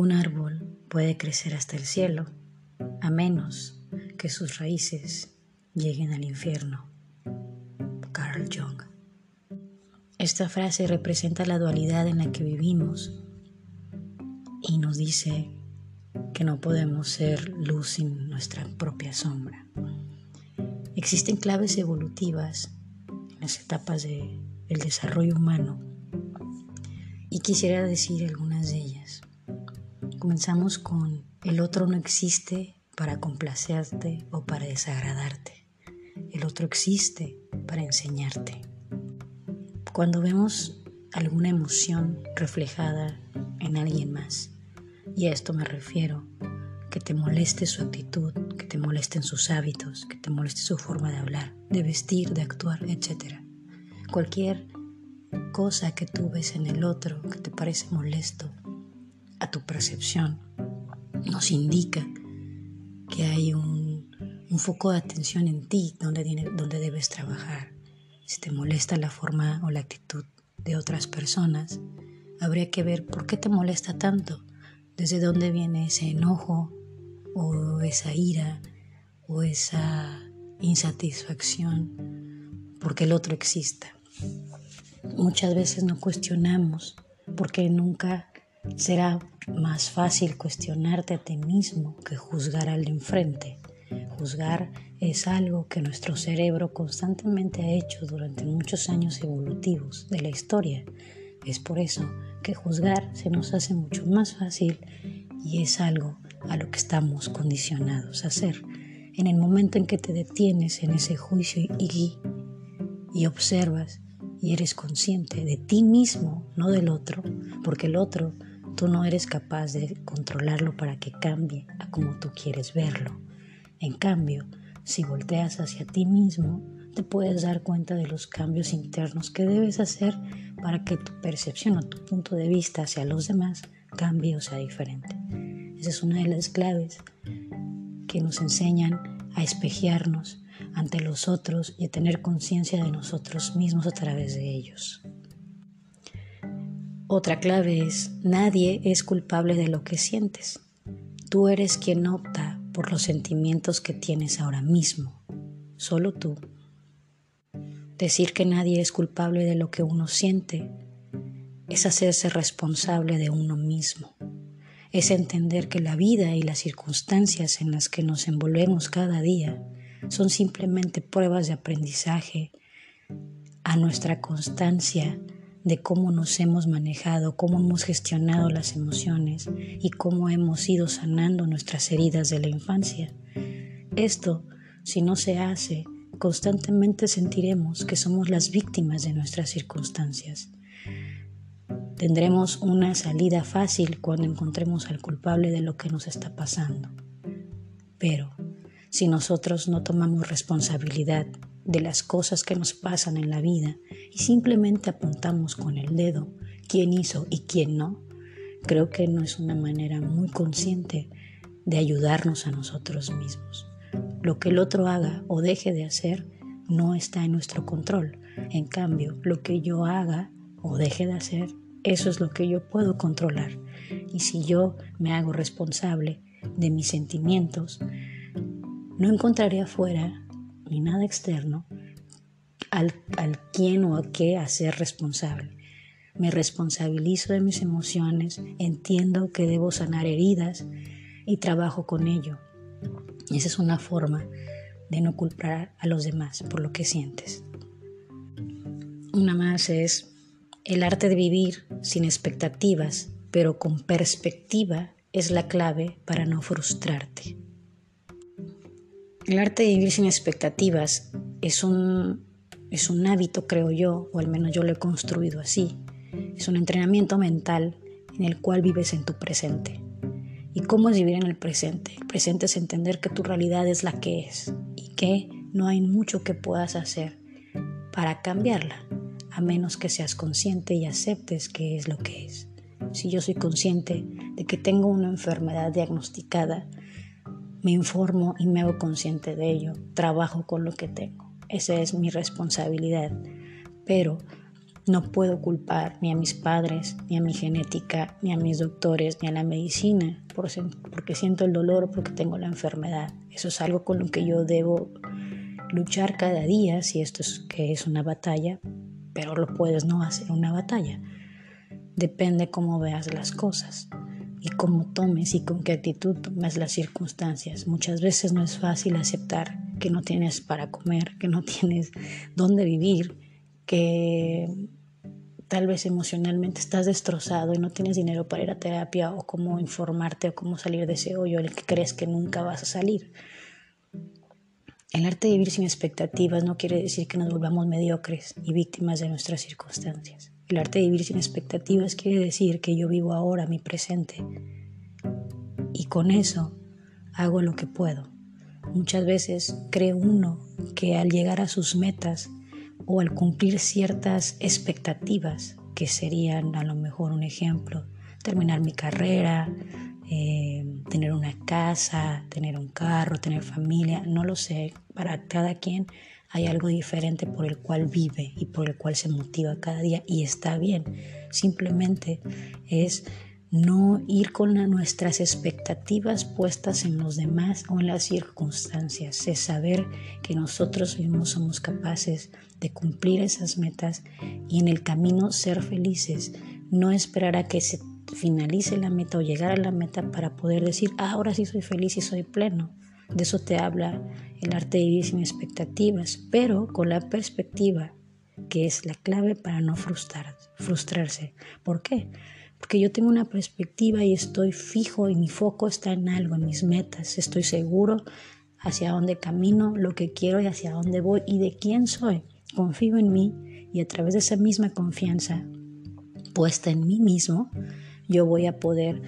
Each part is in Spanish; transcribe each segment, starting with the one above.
Ningún árbol puede crecer hasta el cielo a menos que sus raíces lleguen al infierno. Carl Jung. Esta frase representa la dualidad en la que vivimos y nos dice que no podemos ser luz sin nuestra propia sombra. Existen claves evolutivas en las etapas del desarrollo humano y quisiera decir algunas de ellas. Comenzamos con el otro no existe para complacerte o para desagradarte. El otro existe para enseñarte. Cuando vemos alguna emoción reflejada en alguien más, y a esto me refiero, que te moleste su actitud, que te molesten sus hábitos, que te moleste su forma de hablar, de vestir, de actuar, etc. Cualquier cosa que tú ves en el otro que te parece molesto a tu percepción nos indica que hay un, foco de atención en ti donde, donde debes trabajar. Si te molesta la forma o la actitud de otras personas, habría que ver por qué te molesta tanto, desde dónde viene ese enojo o esa ira o esa insatisfacción porque el otro exista. Muchas veces no cuestionamos porque nunca será más fácil cuestionarte a ti mismo que juzgar al de enfrente. Juzgar es algo que nuestro cerebro constantemente ha hecho durante muchos años evolutivos de la historia. Es por eso que juzgar se nos hace mucho más fácil y es algo a lo que estamos condicionados a hacer. En el momento en que te detienes en ese juicio y, y observas y eres consciente de ti mismo, no del otro, porque el otro Tú no eres capaz de controlarlo para que cambie a como tú quieres verlo. En cambio, si volteas hacia ti mismo, te puedes dar cuenta de los cambios internos que debes hacer para que tu percepción o tu punto de vista hacia los demás cambie o sea diferente. Esa es una de las claves que nos enseñan a espejearnos ante los otros y a tener conciencia de nosotros mismos a través de ellos. Otra clave es, nadie es culpable de lo que sientes. Tú eres quien opta por los sentimientos que tienes ahora mismo. Solo tú. Decir que nadie es culpable de lo que uno siente es hacerse responsable de uno mismo. Es entender que la vida y las circunstancias en las que nos envolvemos cada día son simplemente pruebas de aprendizaje a nuestra constancia de cómo nos hemos manejado, cómo hemos gestionado las emociones y cómo hemos ido sanando nuestras heridas de la infancia. Esto, si no se hace, constantemente sentiremos que somos las víctimas de nuestras circunstancias. Tendremos una salida fácil cuando encontremos al culpable de lo que nos está pasando. Pero si nosotros no tomamos responsabilidad de las cosas que nos pasan en la vida y simplemente apuntamos con el dedo quién hizo y quién no, creo que no es una manera muy consciente de ayudarnos a nosotros mismos. Lo que el otro haga o deje de hacer no está en nuestro control. En cambio, lo que yo haga o deje de hacer, eso es lo que yo puedo controlar. Y si yo me hago responsable de mis sentimientos, no encontraré afuera ni nada externo al, al quién o a qué hacer responsable. Me responsabilizo de mis emociones, entiendo que debo sanar heridas y trabajo con ello. Esa es una forma de no culpar a los demás por lo que sientes. Una más es el arte de vivir sin expectativas, pero con perspectiva es la clave para no frustrarte. El arte de vivir sin expectativas es un, es un hábito, creo yo, o al menos yo lo he construido así. Es un entrenamiento mental en el cual vives en tu presente. ¿Y cómo es vivir en el presente? El presente es entender que tu realidad es la que es y que no hay mucho que puedas hacer para cambiarla, a menos que seas consciente y aceptes que es lo que es. Si yo soy consciente de que tengo una enfermedad diagnosticada, me informo y me hago consciente de ello, trabajo con lo que tengo. Esa es mi responsabilidad. Pero No puedo culpar ni a mis padres, ni a mi genética, ni a mis doctores, ni a la medicina, porque siento el dolor, porque tengo la enfermedad. Eso es algo con lo que yo debo luchar cada día, si esto es que es una batalla, pero lo puedes no hacer una batalla. Depende cómo veas las cosas y cómo tomes y con qué actitud tomes las circunstancias. Muchas veces no es fácil aceptar que no tienes para comer, que no tienes dónde vivir, que tal vez emocionalmente estás destrozado y no tienes dinero para ir a terapia o cómo informarte o cómo salir de ese hoyo el que crees que nunca vas a salir. El arte de vivir sin expectativas no quiere decir que nos volvamos mediocres y víctimas de nuestras circunstancias. El arte de vivir sin expectativas quiere decir que yo vivo ahora mi presente y con eso hago lo que puedo. Muchas veces cree uno que al llegar a sus metas o al cumplir ciertas expectativas, que serían a lo mejor un ejemplo, terminar mi carrera, eh, tener una casa, tener un carro, tener familia, no lo sé, para cada quien hay algo diferente por el cual vive y por el cual se motiva cada día y está bien, simplemente es no ir con nuestras expectativas puestas en los demás o en las circunstancias, es saber que nosotros mismos somos capaces de cumplir esas metas y en el camino ser felices, no esperar a que se finalice la meta o llegar a la meta para poder decir, ah, ahora sí soy feliz y soy pleno. De eso te habla el arte de vivir sin expectativas, pero con la perspectiva que es la clave para no frustrar, frustrarse. ¿Por qué? porque yo tengo una perspectiva y estoy fijo y mi foco está en algo, en mis metas, estoy seguro hacia dónde camino, lo que quiero y hacia dónde voy y de quién soy. Confío en mí y a través de esa misma confianza puesta en mí mismo, yo voy a poder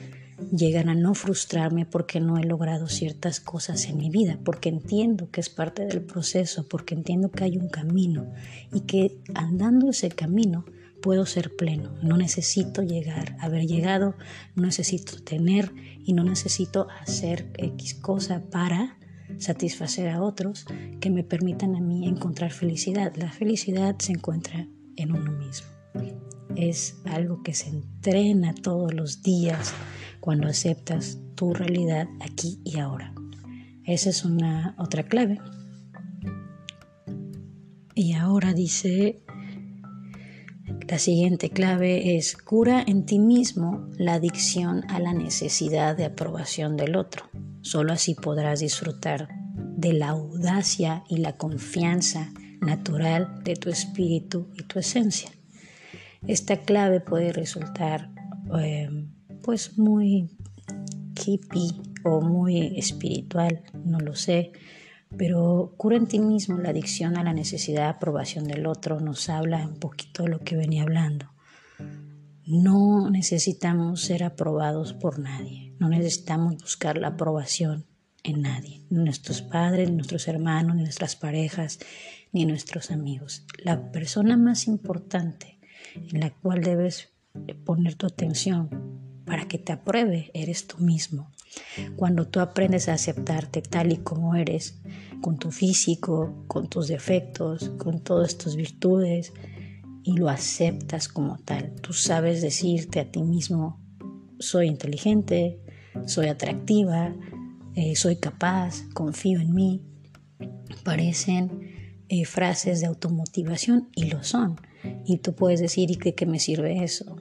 llegar a no frustrarme porque no he logrado ciertas cosas en mi vida, porque entiendo que es parte del proceso, porque entiendo que hay un camino y que andando ese camino, puedo ser pleno, no necesito llegar, haber llegado, no necesito tener y no necesito hacer X cosa para satisfacer a otros que me permitan a mí encontrar felicidad. La felicidad se encuentra en uno mismo. Es algo que se entrena todos los días cuando aceptas tu realidad aquí y ahora. Esa es una otra clave. Y ahora dice la siguiente clave es cura en ti mismo la adicción a la necesidad de aprobación del otro. Solo así podrás disfrutar de la audacia y la confianza natural de tu espíritu y tu esencia. Esta clave puede resultar eh, pues muy hippie o muy espiritual, no lo sé, pero cura en ti mismo la adicción a la necesidad de aprobación del otro nos habla un poquito de lo que venía hablando. No necesitamos ser aprobados por nadie, no necesitamos buscar la aprobación en nadie, ni nuestros padres, ni nuestros hermanos, ni nuestras parejas, ni nuestros amigos. La persona más importante en la cual debes poner tu atención para que te apruebe eres tú mismo. Cuando tú aprendes a aceptarte tal y como eres, con tu físico, con tus defectos, con todas tus virtudes, y lo aceptas como tal, tú sabes decirte a ti mismo, soy inteligente, soy atractiva, eh, soy capaz, confío en mí. Parecen eh, frases de automotivación y lo son. Y tú puedes decir, ¿y qué me sirve eso?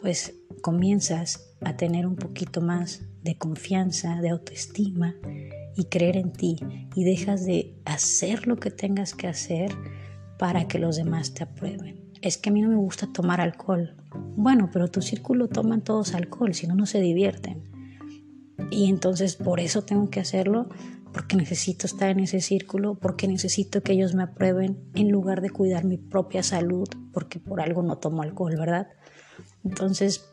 Pues comienzas a tener un poquito más de confianza, de autoestima y creer en ti y dejas de hacer lo que tengas que hacer para que los demás te aprueben. Es que a mí no me gusta tomar alcohol. Bueno, pero tu círculo toman todos alcohol, si no, no se divierten. Y entonces por eso tengo que hacerlo, porque necesito estar en ese círculo, porque necesito que ellos me aprueben en lugar de cuidar mi propia salud, porque por algo no tomo alcohol, ¿verdad? Entonces,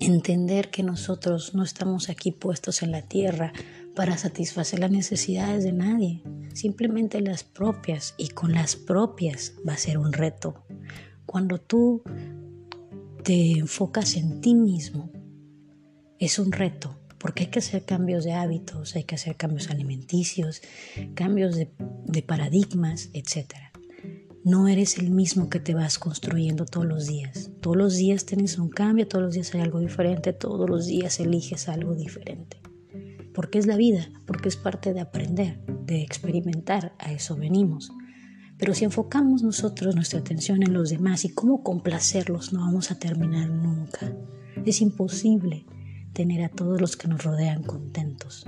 entender que nosotros no estamos aquí puestos en la tierra para satisfacer las necesidades de nadie, simplemente las propias y con las propias va a ser un reto. Cuando tú te enfocas en ti mismo, es un reto, porque hay que hacer cambios de hábitos, hay que hacer cambios alimenticios, cambios de, paradigmas, etc. no eres el mismo que te vas construyendo todos los días. Todos los días tienes un cambio, todos los días hay algo diferente, todos los días eliges algo diferente. Porque es la vida, porque es parte de aprender, de experimentar, a eso venimos. Pero si enfocamos nosotros nuestra atención en los demás y cómo complacerlos, no vamos a terminar nunca. Es imposible tener a todos los que nos rodean contentos.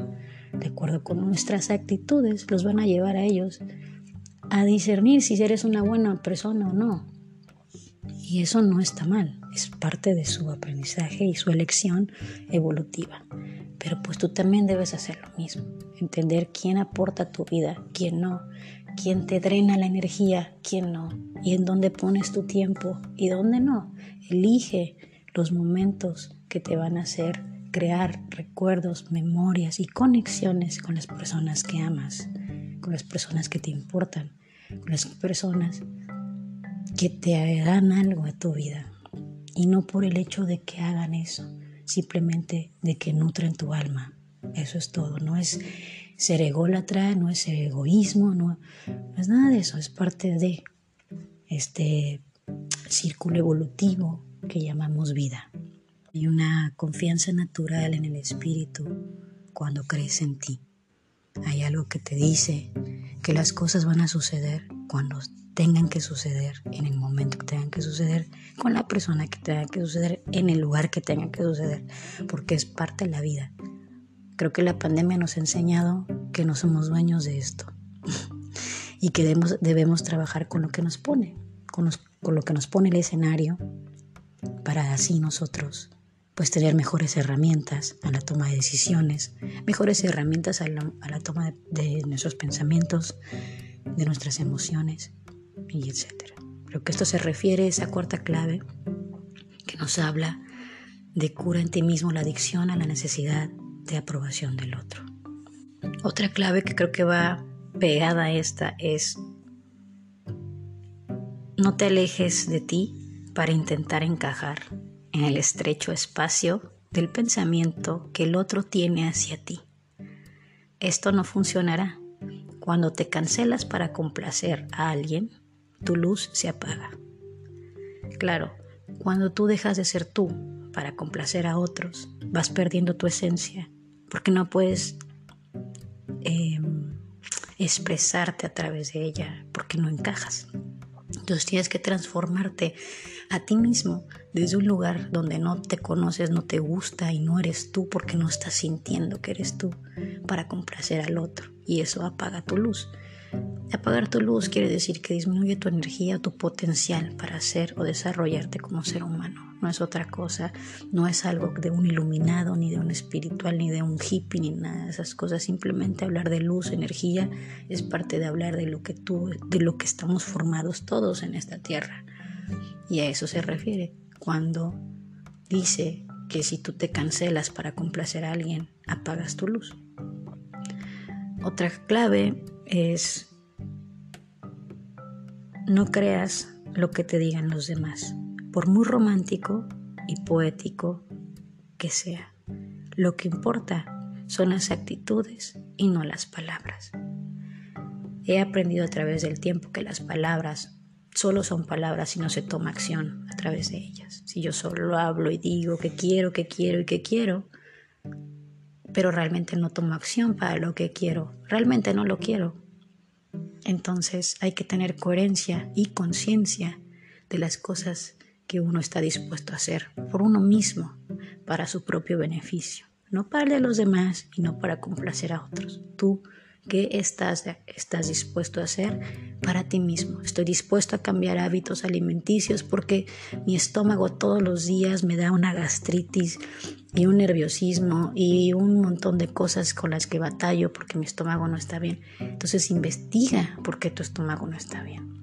De acuerdo con nuestras actitudes, los van a llevar a ellos a discernir si eres una buena persona o no. Y eso no está mal, es parte de su aprendizaje y su elección evolutiva. Pero pues tú también debes hacer lo mismo, entender quién aporta tu vida, quién no, quién te drena la energía, quién no, y en dónde pones tu tiempo y dónde no. Elige los momentos que te van a hacer crear recuerdos, memorias y conexiones con las personas que amas, con las personas que te importan, con las personas que te dan algo a tu vida. Y no por el hecho de que hagan eso, simplemente de que nutren tu alma. Eso es todo, no es ser ególatra, no es egoísmo, no, no es nada de eso, es parte de este círculo evolutivo que llamamos vida. Hay una confianza natural en el espíritu cuando crees en ti. Hay algo que te dice que las cosas van a suceder cuando tengan que suceder, en el momento que tengan que suceder, con la persona que tenga que suceder, en el lugar que tenga que suceder, porque es parte de la vida. Creo que la pandemia nos ha enseñado que no somos dueños de esto y que debemos, debemos trabajar con lo que nos pone, con, con lo que nos pone el escenario, para así nosotros pues tener mejores herramientas a la toma de decisiones, mejores herramientas a la, toma de, nuestros pensamientos, de nuestras emociones y etcétera. Creo que esto se refiere a esa cuarta clave que nos habla de cura en ti mismo la adicción a la necesidad de aprobación del otro. Otra clave que creo que va pegada a esta es no te alejes de ti para intentar encajar en el estrecho espacio del pensamiento que el otro tiene hacia ti. Esto no funcionará. Cuando te cancelas para complacer a alguien, tu luz se apaga. Claro, cuando tú dejas de ser tú para complacer a otros, vas perdiendo tu esencia, porque no puedes em, expresarte a través de ella, porque no encajas. Entonces tienes que transformarte a ti mismo desde un lugar donde no te conoces, no te gusta y no eres tú porque no estás sintiendo que eres tú para complacer al otro. Y eso apaga tu luz. Apagar tu luz quiere decir que disminuye tu energía, tu potencial para ser o desarrollarte como ser humano. No es otra cosa, no es algo de un iluminado, ni de un espiritual, ni de un hippie, ni nada de esas cosas. Simplemente hablar de luz, energía, es parte de hablar de lo que tú, de lo que estamos formados todos en esta tierra. Y a eso se refiere cuando dice que si tú te cancelas para complacer a alguien, apagas tu luz. Otra clave es no creas lo que te digan los demás, por muy romántico y poético que sea. Lo que importa son las actitudes y no las palabras. He aprendido a través del tiempo que las palabras solo son palabras y no se toma acción a través de ellas. Si yo solo hablo y digo que quiero, que quiero y que quiero, pero realmente no tomo acción para lo que quiero, realmente no lo quiero. Entonces hay que tener coherencia y conciencia de las cosas que uno está dispuesto a hacer por uno mismo, para su propio beneficio, no para el de los demás y no para complacer a otros. Tú ¿Qué estás, estás dispuesto a hacer para ti mismo? Estoy dispuesto a cambiar hábitos alimenticios porque mi estómago todos los días me da una gastritis y un nerviosismo y un montón de cosas con las que batallo porque mi estómago no está bien. Entonces investiga por qué tu estómago no está bien.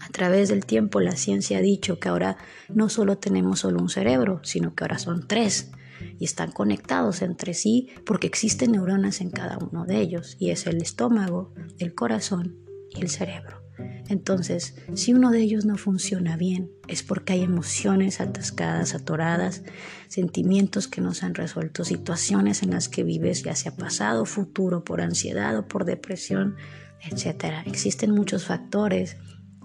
A través del tiempo la ciencia ha dicho que ahora no solo tenemos solo un cerebro, sino que ahora son tres y están conectados entre sí porque existen neuronas en cada uno de ellos y es el estómago, el corazón y el cerebro. Entonces, si uno de ellos no funciona bien, es porque hay emociones atascadas, atoradas, sentimientos que no se han resuelto, situaciones en las que vives, ya sea pasado, futuro, por ansiedad o por depresión, etc. Existen muchos factores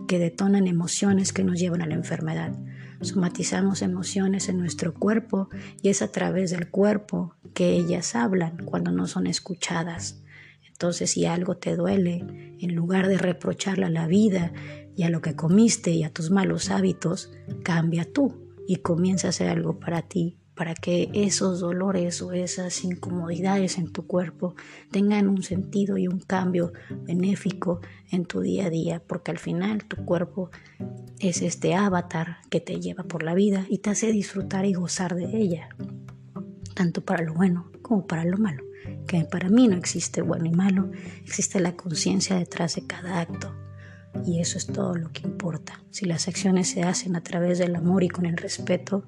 que detonan emociones que nos llevan a la enfermedad. Somatizamos emociones en nuestro cuerpo y es a través del cuerpo que ellas hablan cuando no son escuchadas. Entonces, si algo te duele, en lugar de reprocharle a la vida y a lo que comiste y a tus malos hábitos, cambia tú y comienza a hacer algo para ti para que esos dolores o esas incomodidades en tu cuerpo tengan un sentido y un cambio benéfico en tu día a día, porque al final tu cuerpo es este avatar que te lleva por la vida y te hace disfrutar y gozar de ella, tanto para lo bueno como para lo malo, que para mí no existe bueno y malo, existe la conciencia detrás de cada acto. Y eso es todo lo que importa. Si las acciones se hacen a través del amor y con el respeto,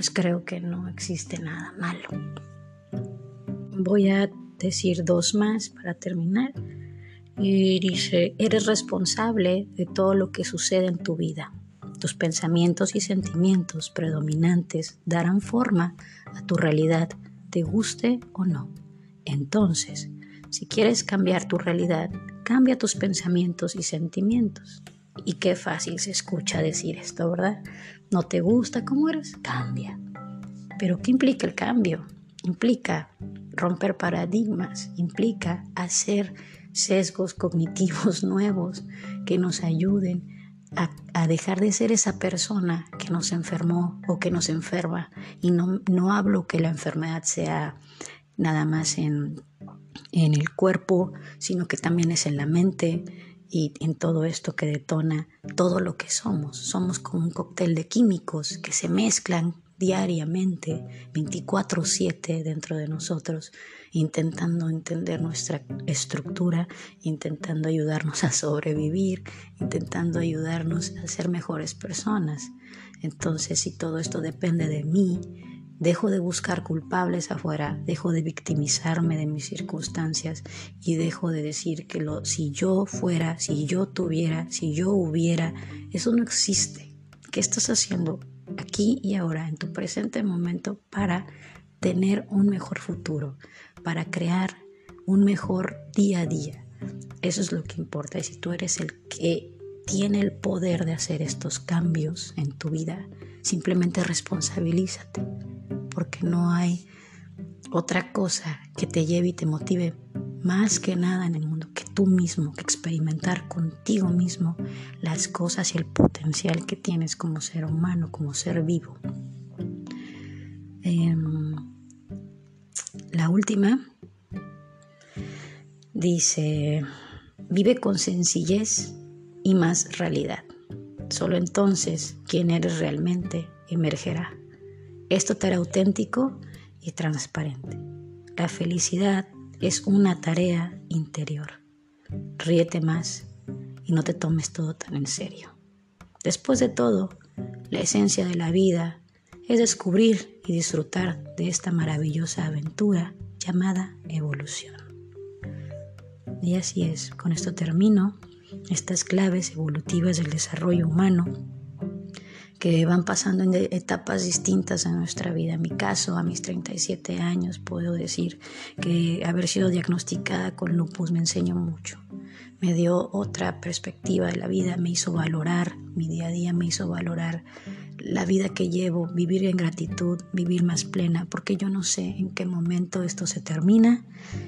pues creo que no existe nada malo. Voy a decir dos más para terminar. Y dice, eres responsable de todo lo que sucede en tu vida. Tus pensamientos y sentimientos predominantes darán forma a tu realidad, te guste o no. Entonces, si quieres cambiar tu realidad, cambia tus pensamientos y sentimientos. Y qué fácil se escucha decir esto, ¿verdad? ¿No te gusta cómo eres? Cambia. Pero ¿qué implica el cambio? Implica romper paradigmas, implica hacer sesgos cognitivos nuevos que nos ayuden a, dejar de ser esa persona que nos enfermó o que nos enferma. Y no, no hablo que la enfermedad sea nada más en, en el cuerpo, sino que también es en la mente, y en todo esto que detona todo lo que somos. Somos como un cóctel de químicos que se mezclan diariamente, 24/7 dentro de nosotros, intentando entender nuestra estructura, intentando ayudarnos a sobrevivir, intentando ayudarnos a ser mejores personas. Entonces, si todo esto depende de mí, Dejo de buscar culpables afuera, dejo de victimizarme de mis circunstancias y dejo de decir que lo, si yo fuera, si yo tuviera, si yo hubiera, eso no existe. ¿Qué estás haciendo aquí y ahora, en tu presente momento, para tener un mejor futuro, para crear un mejor día a día? Eso es lo que importa. Y si tú eres el que tiene el poder de hacer estos cambios en tu vida, simplemente responsabilízate porque no hay otra cosa que te lleve y te motive más que nada en el mundo que tú mismo, que experimentar contigo mismo las cosas y el potencial que tienes como ser humano, como ser vivo. Em, la última dice, vive con sencillez y más realidad. Solo entonces quien eres realmente emergerá. Esto te hará auténtico y transparente. La felicidad es una tarea interior. Ríete más y no te tomes todo tan en serio. Después de todo, la esencia de la vida es descubrir y disfrutar de esta maravillosa aventura llamada evolución. Y así es, con esto termino estas claves evolutivas del desarrollo humano que van pasando en etapas distintas en nuestra vida. En mi caso, a mis 37 años, puedo decir que haber sido diagnosticada con lupus me enseñó mucho. Me dio otra perspectiva de la vida, me hizo valorar mi día a día, me hizo valorar la vida que llevo, vivir en gratitud, vivir más plena, porque yo no sé en qué momento esto se termina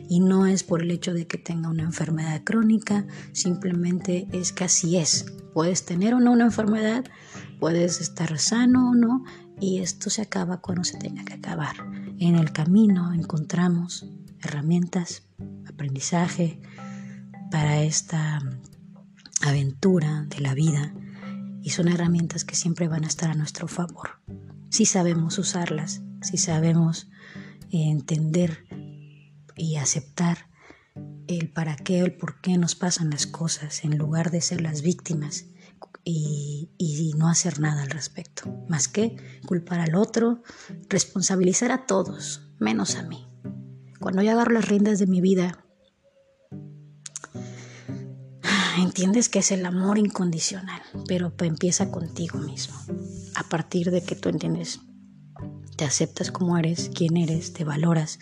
y no es por el hecho de que tenga una enfermedad crónica, simplemente es que así es. Puedes tener o no una enfermedad, puedes estar sano o no, y esto se acaba cuando se tenga que acabar. En el camino encontramos herramientas, aprendizaje para esta aventura de la vida y son herramientas que siempre van a estar a nuestro favor. Si sabemos usarlas, si sabemos entender y aceptar el para qué, el por qué nos pasan las cosas en lugar de ser las víctimas y, no hacer nada al respecto, más que culpar al otro, responsabilizar a todos, menos a mí. Cuando yo agarro las riendas de mi vida, entiendes que es el amor incondicional, pero empieza contigo mismo. A partir de que tú entiendes, te aceptas como eres, quién eres, te valoras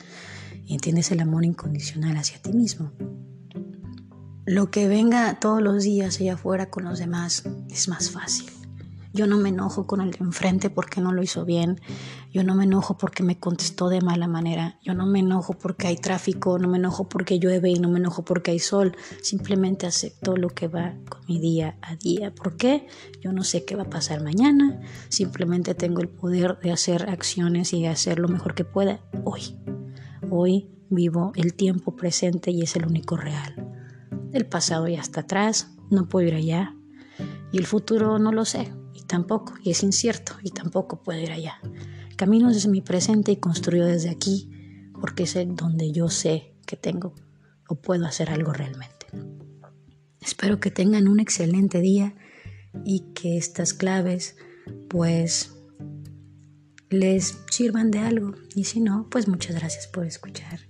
y entiendes el amor incondicional hacia ti mismo lo que venga todos los días allá afuera con los demás es más fácil. Yo no me enojo con el de enfrente porque no lo hizo bien. Yo no me enojo porque me contestó de mala manera. Yo no me enojo porque hay tráfico. No me enojo porque llueve y no me enojo porque hay sol. Simplemente acepto lo que va con mi día a día. ¿Por qué? Yo no sé qué va a pasar mañana. Simplemente tengo el poder de hacer acciones y de hacer lo mejor que pueda hoy. Hoy vivo el tiempo presente y es el único real. El pasado ya está atrás. No puedo ir allá. Y el futuro no lo sé tampoco, y es incierto, y tampoco puedo ir allá. Camino desde mi presente y construyo desde aquí, porque es donde yo sé que tengo o puedo hacer algo realmente. Espero que tengan un excelente día y que estas claves pues les sirvan de algo. Y si no, pues muchas gracias por escuchar.